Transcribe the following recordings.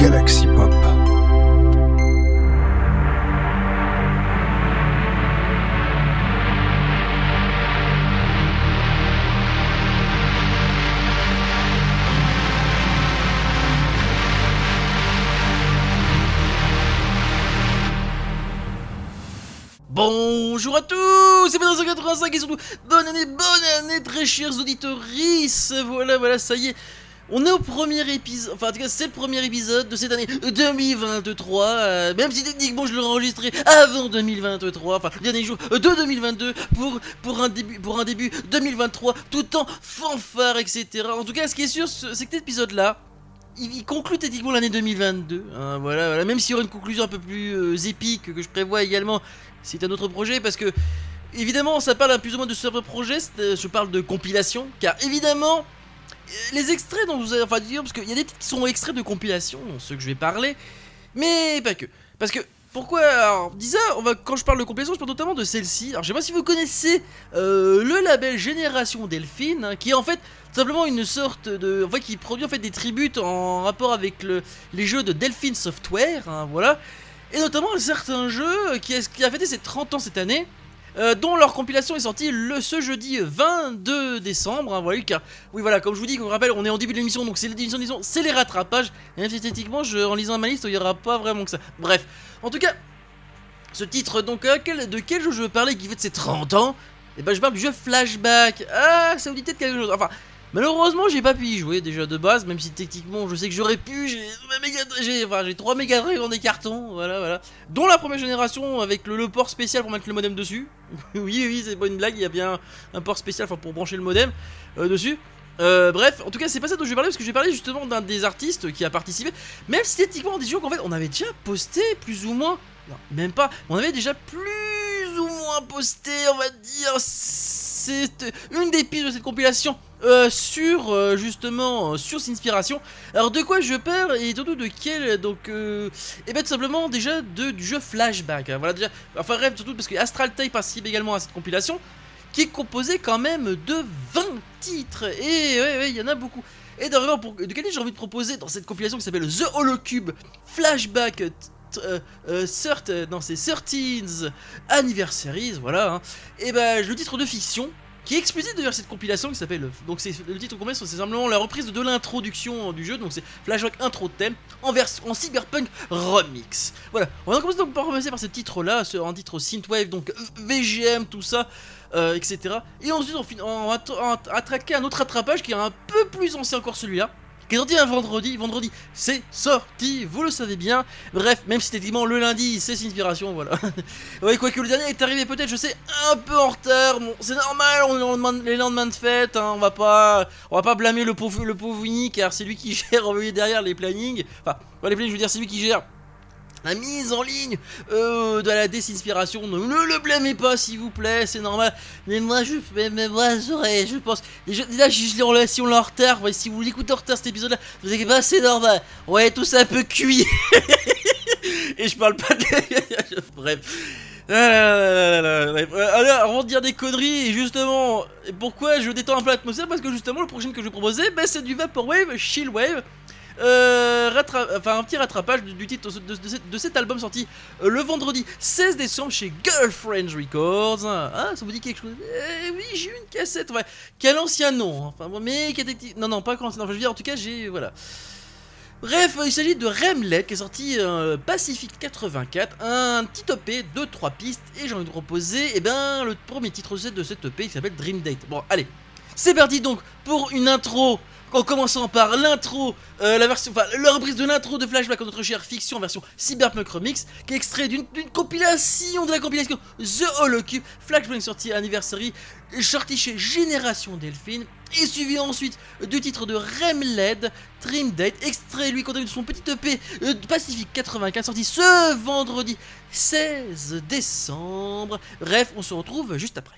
Galaxy Pop. Bonjour à tous, c'est Pedro 185 et surtout bonne année, bonne année très chers auditeurs. Voilà, voilà, ça y est. On est au premier épisode, enfin en tout cas c'est le premier épisode de cette année 2023, euh, même si techniquement je l'aurais enregistré avant 2023, enfin le dernier jour de 2022 pour, pour, un début, pour un début 2023, tout en fanfare, etc. En tout cas ce qui est sûr c'est que cet épisode là, il, conclut techniquement l'année 2022, hein, voilà, voilà, même s'il y aura une conclusion un peu plus euh, épique que je prévois également c'est un autre projet parce que évidemment ça parle plus ou moins de ce projet, euh, je parle de compilation, car évidemment euh, les extraits dont vous avez enfin dire parce qu'il y a des titres qui sont extraits de compilation, ceux que je vais parler, mais pas que, parce que pourquoi Alors, quand je parle de compilation, je parle notamment de celle-ci. Alors, je sais pas si vous connaissez euh, le label Génération Delphine, hein, qui est en fait simplement une sorte de. En fait, qui produit en fait des tributes en rapport avec le, les jeux de Delphine Software, hein, voilà et notamment certains jeux qui, qui a fêté ses 30 ans cette année. Euh, dont leur compilation est sortie le, ce jeudi 22 décembre. Hein, voilà, car, oui, voilà, comme je vous dis, on rappelle, on est en début de l'émission, donc c'est l'édition, disons, c'est les rattrapages. Et esthétiquement, je, en lisant ma liste, il n'y aura pas vraiment que ça. Bref, en tout cas, ce titre, donc, euh, de quel jeu je veux parler qui fête ses 30 ans? Et eh ben, je parle du jeu Flashback. Ah, ça vous dit peut-être quelque chose. Enfin, Malheureusement, j'ai pas pu y jouer déjà de base, même si techniquement je sais que j'aurais pu. J'ai j'ai enfin, 3 méga dans des cartons, voilà, voilà. Dont la première génération avec le, port spécial pour mettre le modem dessus. oui, oui, c'est pas une blague, il y a bien un port spécial pour brancher le modem euh, dessus. Euh, bref, en tout cas, c'est pas ça dont je vais parler parce que je vais parler justement d'un des artistes qui a participé. Même si techniquement, on dit qu'en fait, on avait déjà posté plus ou moins. Non, même pas. On avait déjà plus ou moins posté, on va dire. C'est une des pistes de cette compilation euh, sur euh, justement sur cette inspiration. Alors de quoi je parle et surtout de quel donc et euh, eh ben tout simplement déjà de, du jeu Flashback. Hein. voilà déjà enfin bref surtout parce que Astral participe également à cette compilation qui est composée quand même de 20 titres et il y en a beaucoup. Et d'ailleurs pour de quel j'ai envie de proposer dans cette compilation qui s'appelle The Holocube Flashback euh, non c'est 13 Anniversaries, voilà. Hein. Et ben le titre de fiction qui est explicite d'ailleurs cette compilation qui s'appelle donc c'est le titre complet c'est simplement la reprise de l'introduction du jeu donc c'est Flashback intro thème en version en cyberpunk remix voilà on va commencer donc par commencer par ce titre là un titre synthwave donc VGM tout ça euh, etc et ensuite on, on va attraquer un autre attrapage qui est un peu plus ancien encore celui-là qui est sorti un vendredi. Vendredi, c'est sorti, vous le savez bien. Bref, même si techniquement le lundi, c'est inspiration, voilà. ouais, quoi que le dernier est arrivé peut-être, je sais, un peu en retard. Bon, c'est normal, on est les lendemains de fête, hein, on va pas, on va pas blâmer le pauvre, le pauvre Winnie, car c'est lui qui gère derrière les plannings. Enfin, les plannings, je veux dire, c'est lui qui gère la mise en ligne euh, de la désinspiration. Ne, le blâmez pas, s'il vous plaît, c'est normal. Mais moi, je, mais, moi, je pense. Déjà, je, si on l'a en retard, si vous l'écoutez en retard cet épisode-là, vous inquiétez pas, c'est normal. Ouais, tout ça un peu cuit. Et je parle pas de. Bref. Alors, avant de dire des conneries, justement, pourquoi je détends un peu l'atmosphère? Parce que justement, le prochain que je vais proposer, bah, c'est du Vaporwave, Chillwave. Euh, enfin, un petit rattrapage du, titre de, cet album sorti euh, le vendredi 16 décembre chez Girlfriends Records. Ah, ça vous dit quelque chose? Eh oui, j'ai une cassette, ouais. Quel ancien nom, hein. enfin, mais. Non, non, pas quand. Non, je veux en tout cas, j'ai. Voilà. Bref, il s'agit de Remlet qui est sorti euh, Pacific 84, un petit EP de 3 pistes et j'ai envie de proposer eh ben, le premier titre de cette EP qui s'appelle Dream Date. Bon, allez, c'est parti donc pour une intro en commençant par l'intro, euh, la version, enfin, la reprise de l'intro de Flashback, notre chère fiction version Cyberpunk Remix, qui est extrait d'une compilation de la compilation The Holocube, Flashback sorti anniversary, sorti chez Génération Delphine, et suivi ensuite du titre de Remled, Dream Date, extrait lui contenu de son petit EP euh, Pacific 95, sorti ce vendredi 16 décembre. Bref, on se retrouve juste après.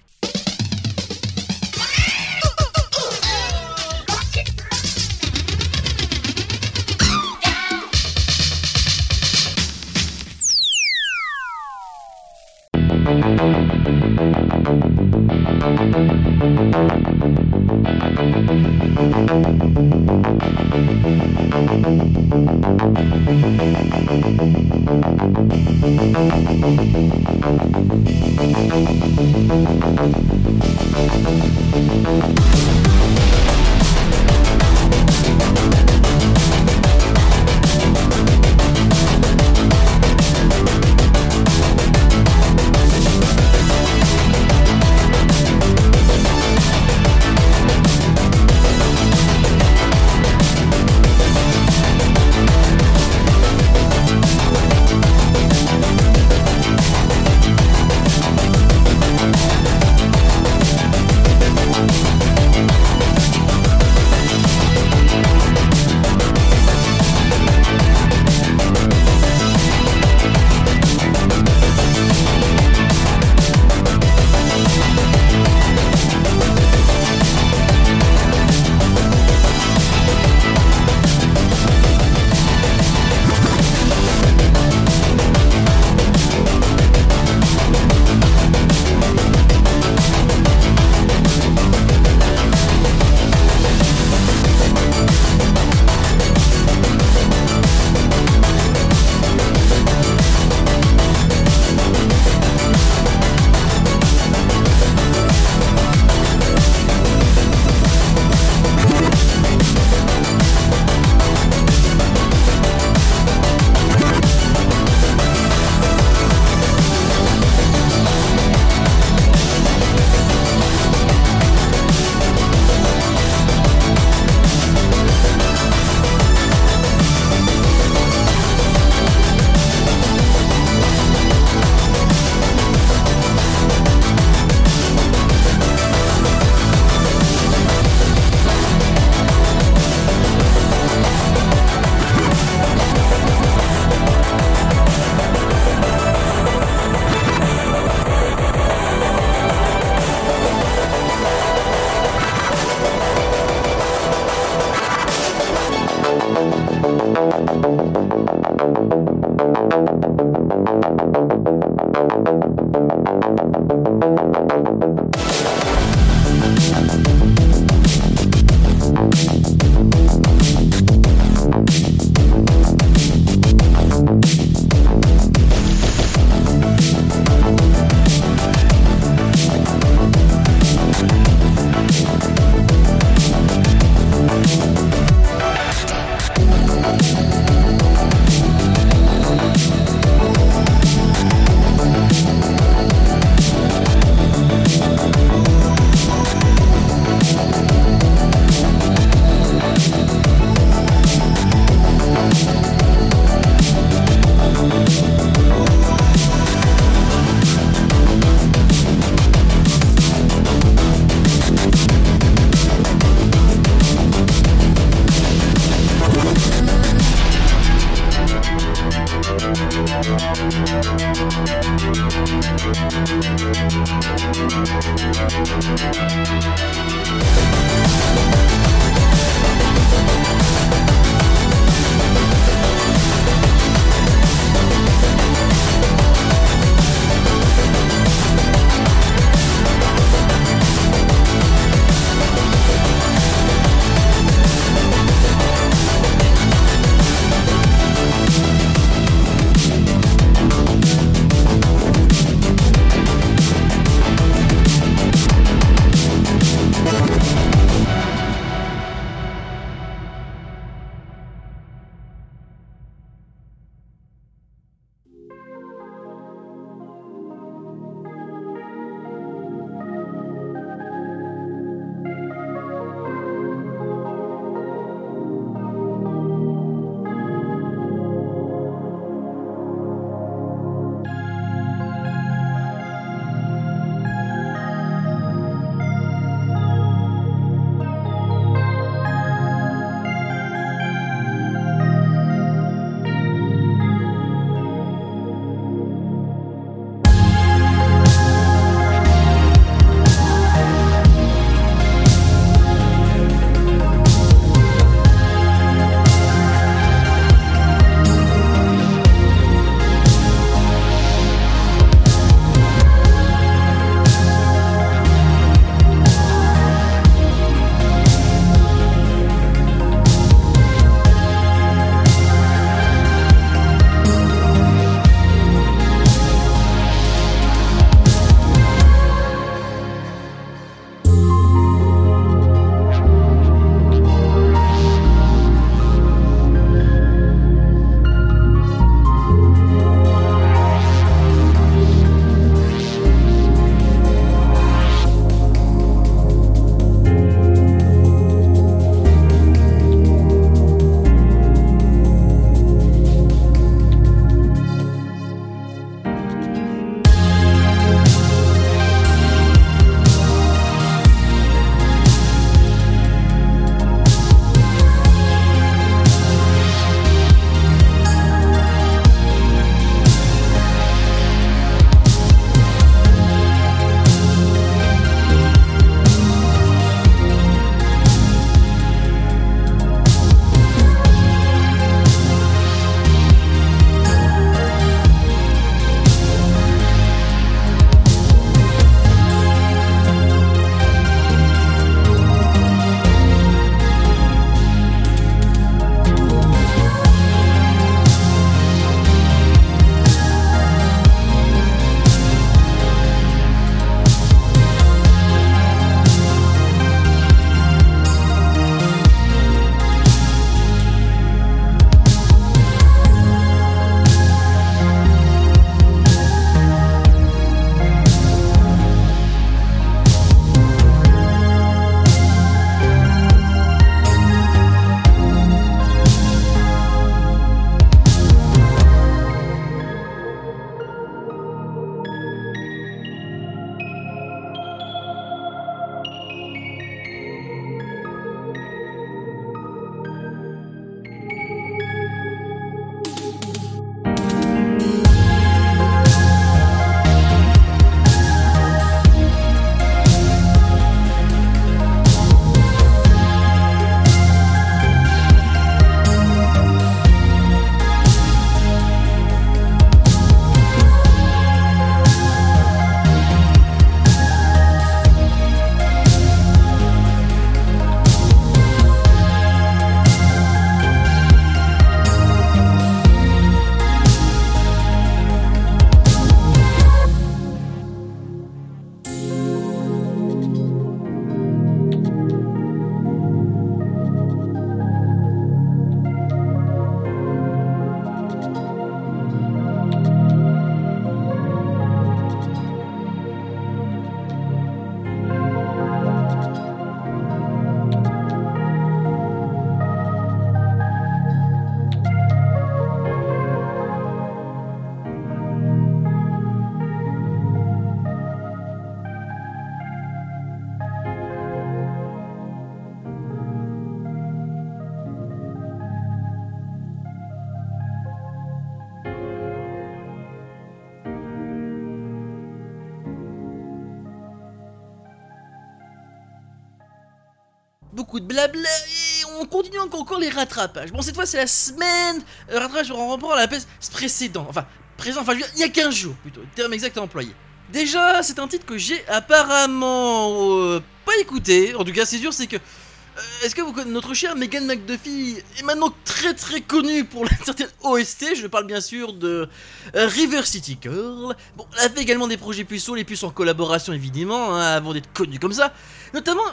Et on continue encore les rattrapages. Bon, cette fois, c'est la semaine euh, rattrapage en rapport à la pièce précédente. Enfin, présent, enfin, il y a 15 jours plutôt, terme exact à employer. Déjà, c'est un titre que j'ai apparemment euh, pas écouté. En tout cas, c'est sûr, c'est que. euh, Est-ce que vous notre chère Megan McDuffie est maintenant très très connue pour la certaine OST Je parle bien sûr de River City Girl. Bon, elle a fait également des projets puceaux, les puces en collaboration évidemment, hein, avant d'être connue comme ça. Notamment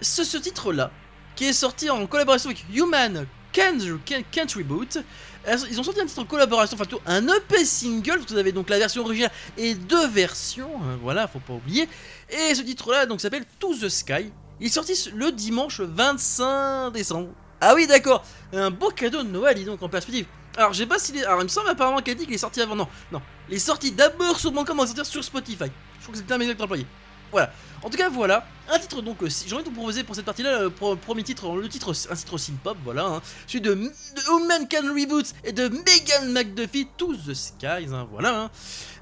ce, ce titre-là, qui est sorti en collaboration avec Human Can't. Euh, Ils ont sorti un titre en collaboration, enfin plutôt un EP single, vous avez donc la version originale et deux versions, hein, voilà, faut pas oublier. Et ce titre-là donc s'appelle To the Sky. Il est sorti le dimanche 25 décembre. Ah oui, d'accord, un beau cadeau de Noël, dis donc en perspective. Alors, j'ai pas si. Alors, il me semble apparemment qu'elle dit qu'il est sorti avant. Non, non. Il est sorti d'abord sur Bandcamp, on va sortir sur Spotify. Je crois que c'est le terme exact employé. Voilà. En tout cas, voilà. Un titre donc. euh, J'ai envie de vous proposer pour cette partie-là le pro- premier titre, le titre, un titre synth-pop, voilà. hein. celui de, de Human Can Reboot et de Megan McDuffie, To the Skies, hein, voilà. Hein.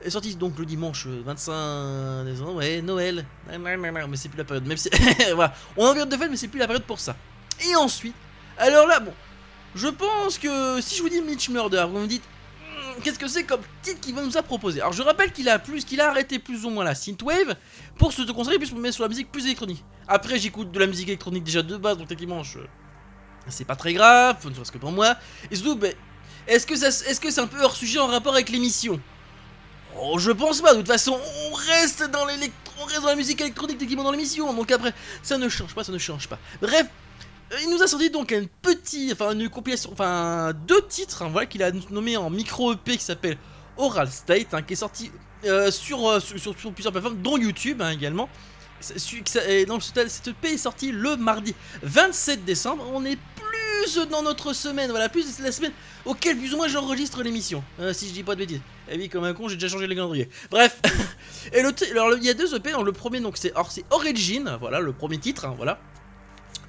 Sorti donc le dimanche euh, 25 décembre, ouais, Noël. Mais c'est plus la période. Même si. voilà. On est en période de fête, mais c'est plus la période pour ça. Et ensuite, alors là, bon. Je pense que si je vous dis Mitch Murder, vous me dites qu'est-ce que c'est comme titre qu'il va nous a proposé Alors je rappelle qu'il a plus qu'il a arrêté plus ou moins la synthwave pour se concentrer plus mais sur la musique plus électronique. Après j'écoute de la musique électronique déjà de base donc techniquement je... c'est pas très grave, ne serait-ce que pour moi. Et surtout ben, est-ce que c'est un peu hors sujet en rapport avec l'émission? Oh, je pense pas, de toute façon, on reste dans l'électro, on reste dans la musique électronique techniquement dans l'émission, donc après, ça ne change pas, ça ne change pas. Bref, il nous a sorti donc un petit, enfin une compilation, enfin deux titres, hein, voilà, qu'il a nommé en micro EP qui s'appelle Oral State, hein, qui est sorti euh, sur, euh, sur, plusieurs plateformes, dont YouTube hein, également. Et donc ce- cet EP est sorti le mardi 27 décembre. On est plus dans notre semaine, voilà, plus la semaine auquel plus ou moins j'enregistre l'émission, si je dis pas de bêtises. Et oui, comme un con, j'ai déjà changé le calendrier. Bref, et le, alors il y a deux EP. Dans le premier, donc c'est or- c'est Origin, voilà le premier titre, voilà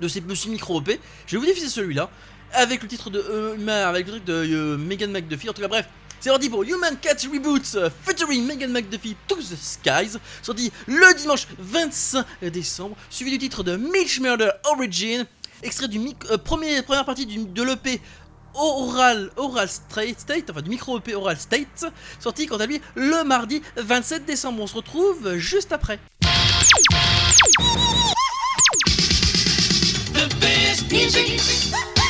de ces petits micro EP. Je vais vous diffuser celui-là avec le titre de euh, avec le truc de euh, Megan McDuffie. En tout cas, bref. C'est parti pour Human Cat Reboots euh, featuring Megan McDuffie To the Skies, sorti le dimanche 25 décembre, suivi du titre de Mitch Murder Origin, extrait du euh, premier, première partie de l'EP Oral, Oral State, State, enfin du micro EP Oral State, sorti quant à lui le mardi 27 décembre. On se retrouve juste après. The best music.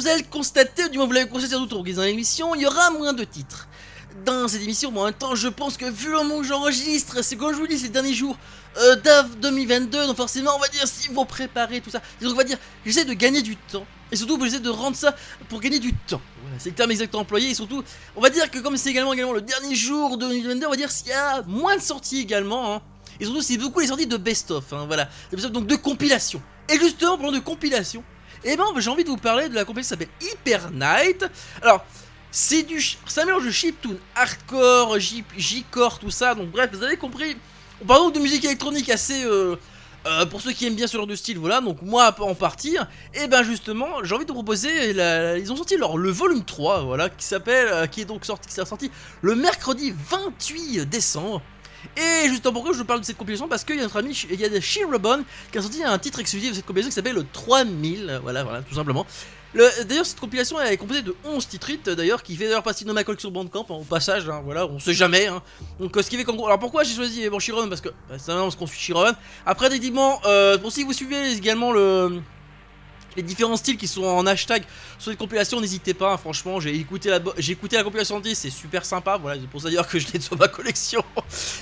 Vous allez le constater, du moins vous l'avez constaté tout au de l'émission, il y aura moins de titres. Dans cette émission, mais en même temps, je pense que vu le moment où j'enregistre, c'est quand je vous dis ces derniers jours euh, d'AV 2022, donc forcément, on va dire, si vous préparez tout ça, donc on va dire, j'essaie de gagner du temps, et surtout, j'essaie de rendre ça pour gagner du temps. C'est le terme exactement employé, et surtout, on va dire que comme c'est également, également le dernier jour de 2022, on va dire s'il y a moins de sorties également, hein. et surtout, c'est beaucoup les sorties de best-of, hein, voilà, donc de compilation. Et justement, parlant de compilation, et eh ben j'ai envie de vous parler de la compilation qui s'appelle Hyper Night. Alors, c'est du. Ça mélange de chiptune, hardcore, J-core, tout ça. Donc, bref, vous avez compris. On parle donc de musique électronique assez. Euh, euh, pour ceux qui aiment bien ce genre de style, voilà, donc moi en partir, et ben justement, j'ai envie de vous proposer, ils ont sorti leur, le volume 3, voilà, qui s'appelle, euh, qui est donc sorti, qui sorti le mercredi 28 décembre. Et justement pourquoi je parle de cette compilation? Parce qu'il y a notre ami, il y a Shirobon qui a sorti un titre exclusif de cette compilation qui s'appelle le 3000, voilà, voilà, tout simplement. D'ailleurs, cette compilation elle est composée de 11 titres d'ailleurs, qui fait d'ailleurs partie de ma collection Bandcamp, hein, au passage, hein, voilà, on sait jamais. Hein. Donc, euh, ce qui fait comme. Alors, pourquoi j'ai choisi bon, Shiron Parce que bah, c'est parce qu'on suit Shiron. Après, effectivement, euh, pour si vous suivez également le les différents styles qui sont en hashtag sur les compilations, n'hésitez pas, hein, franchement, j'ai écouté, la, compilation 10, c'est super sympa, voilà, c'est pour ça dire que je l'ai sur ma collection.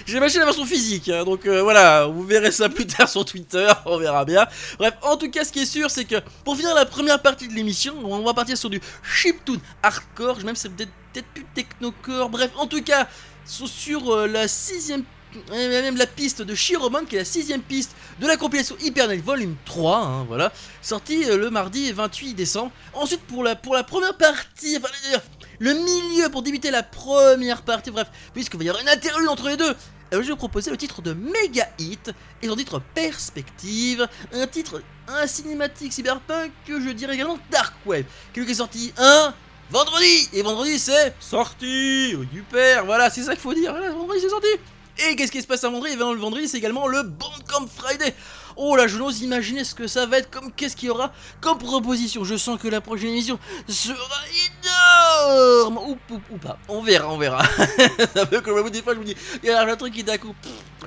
j'ai acheté la version physique, hein, donc euh, voilà, vous verrez ça plus tard sur Twitter, on verra bien. Bref, en tout cas, ce qui est sûr, c'est que pour finir la première partie de l'émission, on va partir sur du chiptune hardcore, même c'est peut-être, peut-être plus technocore, bref, en tout cas, sur euh, la sixième a même la piste de Shiromon qui est la sixième piste de la compilation Hyper Night Volume 3, hein, voilà, sortie euh, le mardi 28 décembre. Ensuite pour la, pour la première partie, enfin le milieu pour débuter la première partie, bref, puisqu'il va y avoir une interlude entre les deux, euh, je vais vous proposer le titre de Mega Hit et son titre Perspective, un titre, un cinématique cyberpunk que je dirais également Dark Web, qui est sorti un vendredi, et vendredi c'est sorti, super, voilà, c'est ça qu'il faut dire, voilà, vendredi c'est sorti. Et qu'est-ce qui se passe à vendredi Et le vendredi, c'est également le Bandcamp Friday. Oh là, je n'ose imaginer ce que ça va être, comme qu'est-ce qu'il y aura comme proposition. Je sens que la prochaine émission sera énorme. Ou, pas. On verra, on verra. un peu comme des fois, je vous dis, il y a un truc qui d'un coup.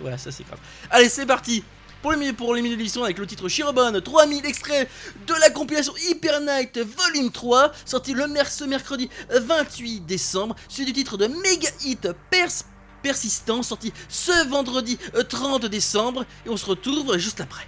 Voilà, ça c'est grave. Allez, c'est parti. Pour les, pour les avec le titre Shirobon 3000 extraits de la compilation Hyper Night Volume 3 sorti le ce mercredi 28 décembre c'est du titre de Mega Hit Pers persistant, sorti ce vendredi 30 euh, décembre, et on se retrouve juste après.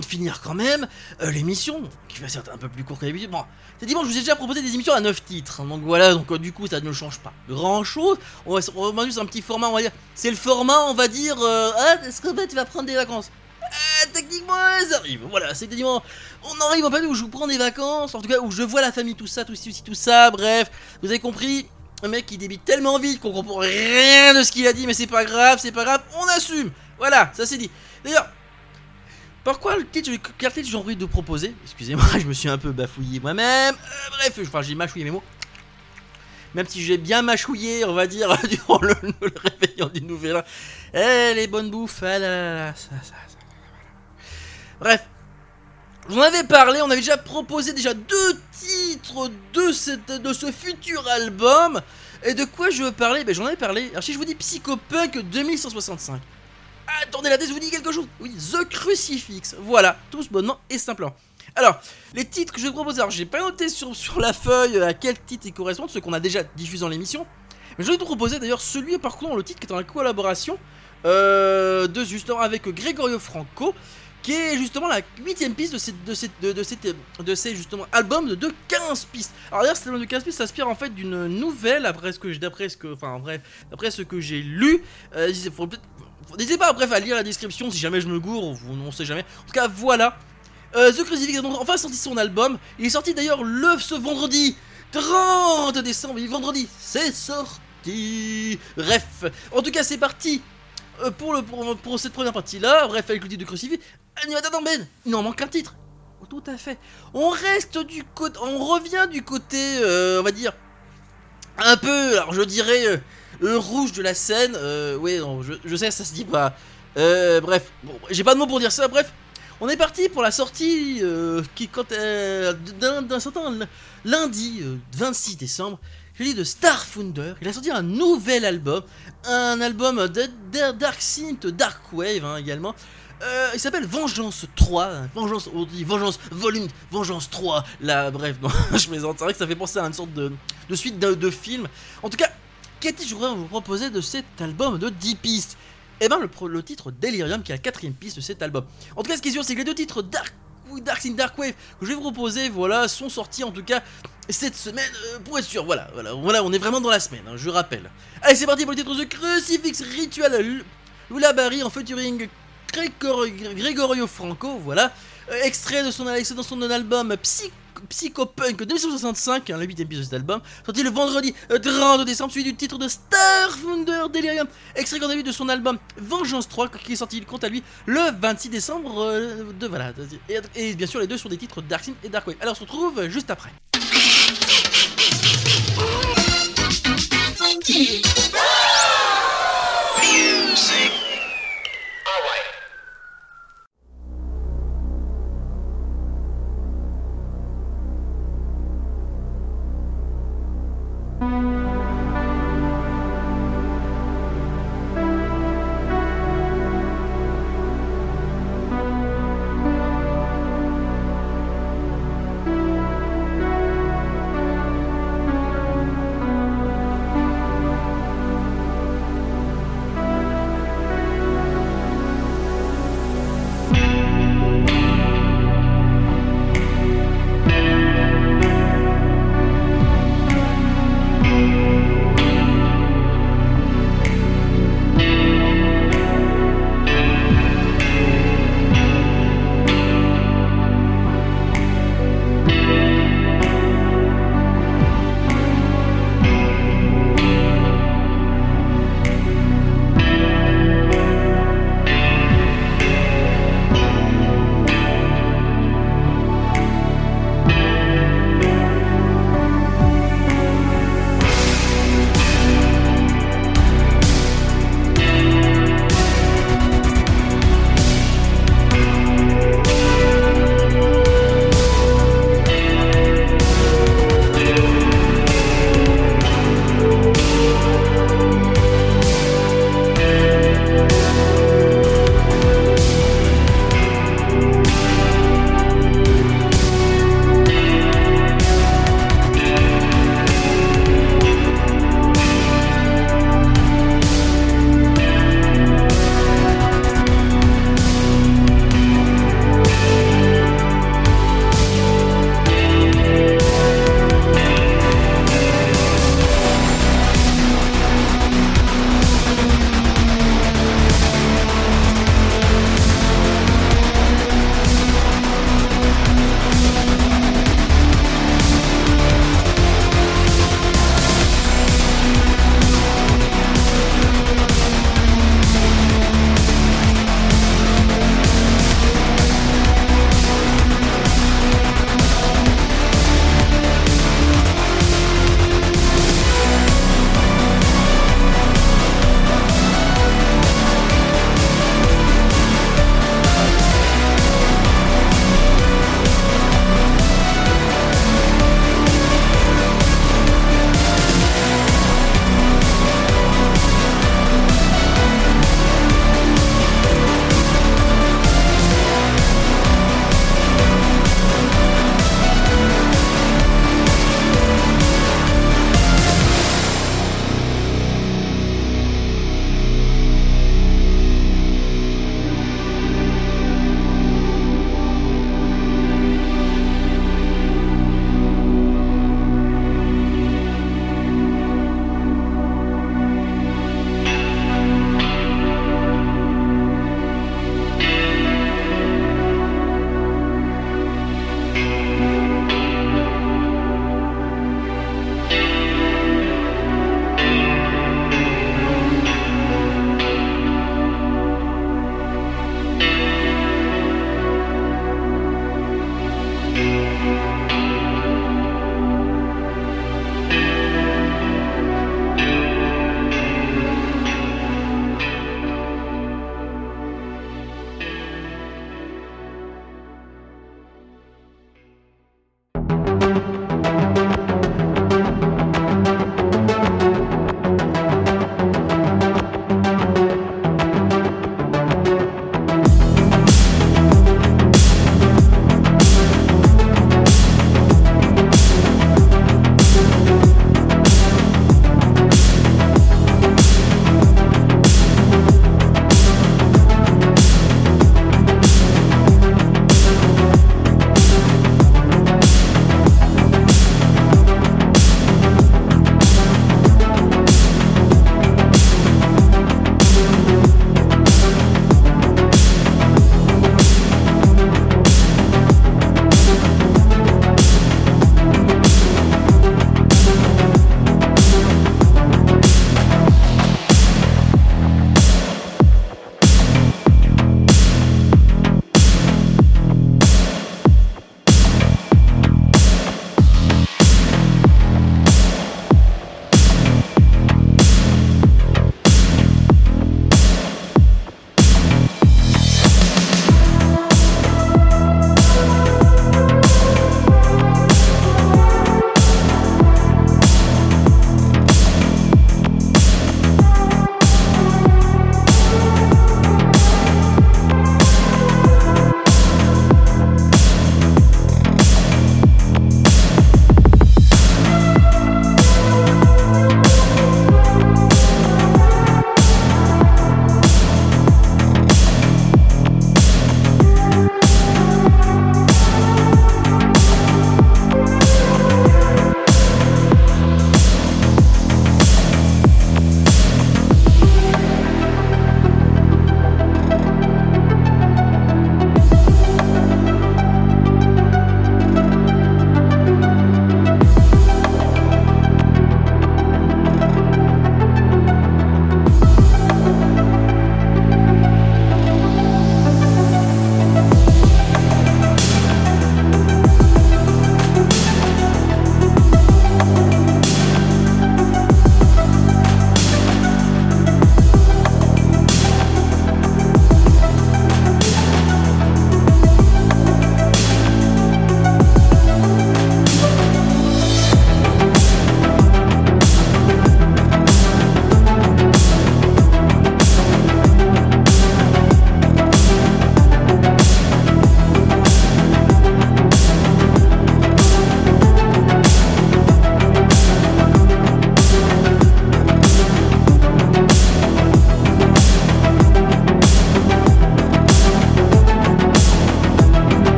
De finir quand même, euh, l'émission, qui va certes un peu plus courte que d'habitude. Bon, c'est dimanche, je vous ai déjà proposé des émissions à 9 titres, hein, donc voilà, donc euh, du coup ça ne change pas grand chose. On va, on va juste un petit format, on va dire, c'est le format, on va dire, euh, ah, est-ce que bah, tu vas prendre des vacances? Ah, techniquement, ça arrive. Voilà, c'est techniquement. On arrive en période où je vous prends des vacances, en tout cas où je vois la famille, tout ça, tout ci, tout ça. Bref, vous avez compris. Un mec qui débite tellement vite qu'on comprend rien de ce qu'il a dit, mais c'est pas grave, c'est pas grave, on assume. Voilà, ça c'est dit. D'ailleurs, pourquoi le titre, quel titre j'ai envie de proposer? Excusez-moi, je me suis un peu bafouillé moi-même. Euh, bref, enfin j'ai mâchouillé mes mots. Même si j'ai bien mâchouillé, on va dire, durant le, réveillon du nouvel an. Eh, les bonnes bouffes, ah là là là, ça, ça. Bref, j'en avais parlé, on avait déjà proposé déjà deux titres de, cette, de ce futur album. Et de quoi je veux parler? Ben j'en avais parlé. Alors si je vous dis Psychopunk 2165. Attendez, la tête vous dit quelque chose Oui, The Crucifix. Voilà, tous bonnement et simplement. Alors, les titres que je vais proposer, alors j'ai pas noté sur, sur la feuille à quel titre ils correspondent, ceux qu'on a déjà diffusés dans l'émission. Mais je vais vous proposer d'ailleurs celui par contre le titre qui est en collaboration euh, de justement avec Gregorio Franco, qui est justement la huitième piste de ces, de de, de de ces, justement albums de 15 pistes. Alors d'ailleurs, cet album de 15 pistes s'inspire en fait d'une nouvelle, après ce que d'après ce que, enfin bref, d'après ce que j'ai lu. Euh, N'hésitez pas bref à lire la description si jamais je me gourre, ou on sait jamais. En tout cas, voilà. Euh, The Crucifix a donc enfin sorti son album. Il est sorti d'ailleurs le ce vendredi 30 décembre. Oui, vendredi, c'est sorti. Bref, en tout cas, c'est parti. euh, pour, le, cette première partie là, bref, avec le titre de Crucifix. Animateur Ben, il en manque un titre. Tout à fait. On reste du côté. On revient du côté, euh, on va dire, un peu, alors je dirais, euh, rouge de la scène. Euh, ouais, non, je, sais, ça se dit pas. Euh, bref, j'ai pas de mots pour dire ça. Bref, on est parti pour la sortie euh, qui, quand, d'un certain lundi euh, 26 décembre, je dis de Starfounder. Il a sorti un nouvel album, un album de, Dark Synth, Dark Wave hein, également. Il s'appelle Vengeance 3, hein, Vengeance, on dit Vengeance Volume, Vengeance 3, là, bref, non, je plaisante, c'est vrai que ça fait penser à une sorte de, de suite de, de film. En tout cas, qu'est-ce que je voudrais vous proposer de cet album de 10 pistes? Eh ben, le, titre Delirium, qui est la quatrième piste de cet album. En tout cas, ce qui est sûr, c'est que les deux titres Dark, Dark Synth, Dark Wave que je vais vous proposer, voilà, sont sortis en tout cas cette semaine, euh, pour être sûr, voilà, voilà, voilà, on est vraiment dans la semaine, hein, je rappelle. Allez, c'est parti pour le titre The Crucifix Ritual Lula Barry en featuring Gregor- Gregorio Franco, voilà. Euh, extrait de son, dans son album Psy- Psychopunk de 1965, hein, le 8 épisode de cet album, sorti le vendredi euh, 30 décembre, suivi du titre de Starfounder Delirium, extrait qu'on a vu de son album Vengeance 3, qui est sorti quant à lui le 26 décembre euh, de voilà. Et, bien sûr, les deux sont des titres Dark et Dark. Alors, on se retrouve juste après.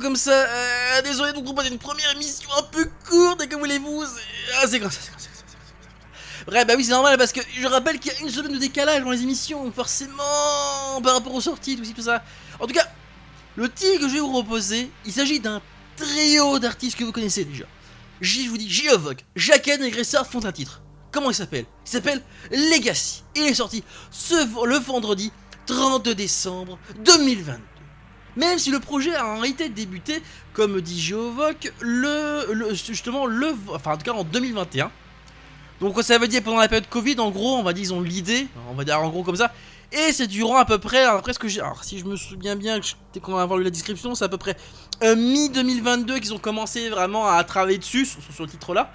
Comme ça. Euh, désolé de vous proposer une première émission un peu courte, et que voulez-vous Ah, c'est grave, c'est. Bref, bah oui, c'est normal parce que je rappelle qu'il y a une semaine de décalage dans les émissions, forcément, par rapport aux sorties, tout, tout ça. En tout cas, le titre que je vais vous proposer, il s'agit d'un trio d'artistes que vous connaissez déjà. Je vous dis, Geovog, Jacken et Gressard font un titre. Comment il s'appelle? Il s'appelle Legacy. Il est sorti ce, le vendredi 32 décembre 2022. Même si le projet a en réalité débuté, comme dit Geovoc, le, le- justement le, enfin en tout cas en 2021. Donc ça veut dire pendant la période Covid, en gros, on va dire ils ont l'idée, on va dire en gros comme ça. Et c'est durant à peu près, après ce que j'ai, alors si je me souviens bien, dès qu'on va avoir lu la description, c'est à peu près euh, mi 2022 qu'ils ont commencé vraiment à travailler dessus sur, sur ce titre-là.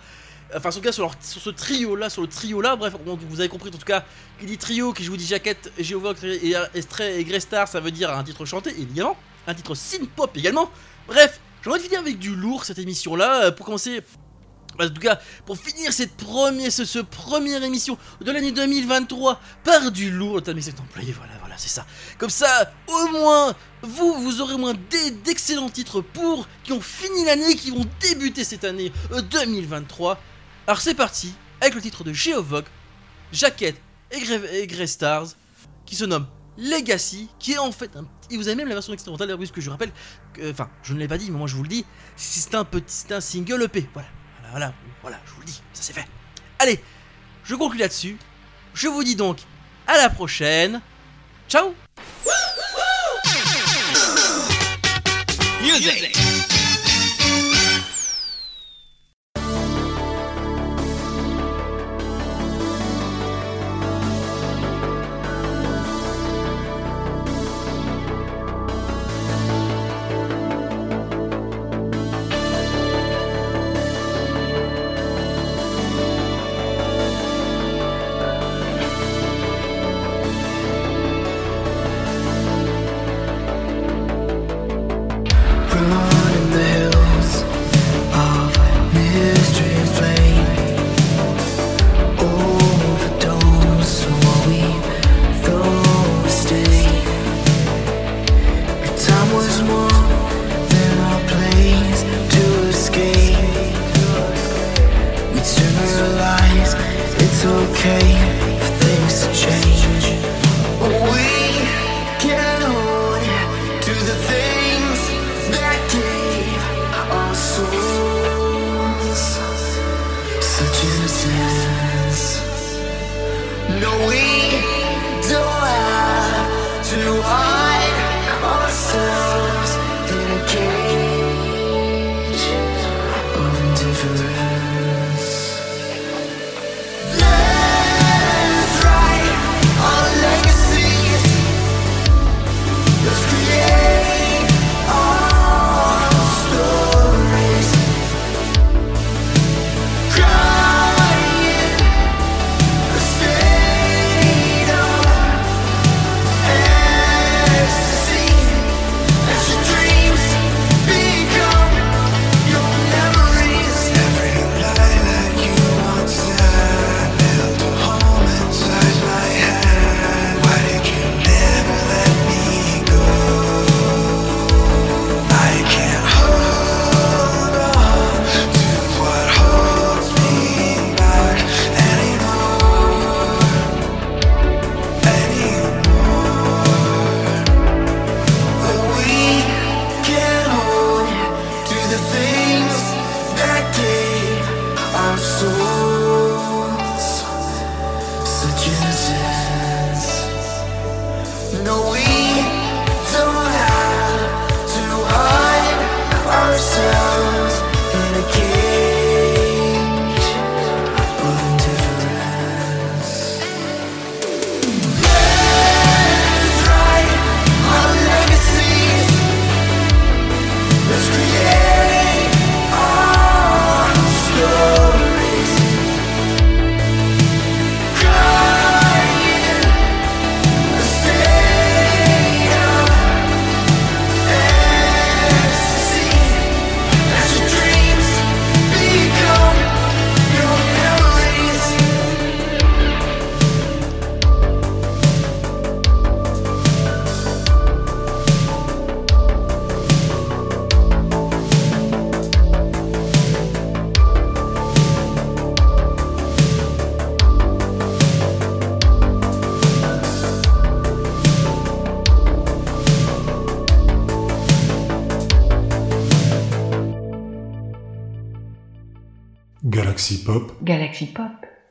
Enfin, en tout cas, sur, leur- sur ce trio-là, sur le trio-là, bref, vous avez compris, en tout cas, qui dit trio, qui je vous dis jaquette, Geovox et Estray et Greystar, ça veut dire un titre chanté, évidemment, un titre synth-pop également. Bref, j'ai envie de finir avec du lourd cette émission-là, euh, pour commencer. En tout cas, pour finir cette première, émission de l'année 2023 par du lourd, mais c'est employé, voilà, voilà, c'est ça. Comme ça, au moins, vous, vous aurez au moins d'excellents titres pour qui ont fini l'année, qui vont débuter cette année euh, 2023. Alors c'est parti avec le titre de Geovog, Jacket et, Grey, et Grey Stars, qui se nomme Legacy, qui est en fait un et vous avez même la version expérimentale, d'ailleurs, puisque je rappelle, que, enfin, je ne l'ai pas dit, mais moi je vous le dis, c'est un petit, c'est un single EP, voilà, voilà, voilà, voilà, je vous le dis, ça c'est fait. Allez, je conclue là-dessus, je vous dis donc à la prochaine, ciao. history.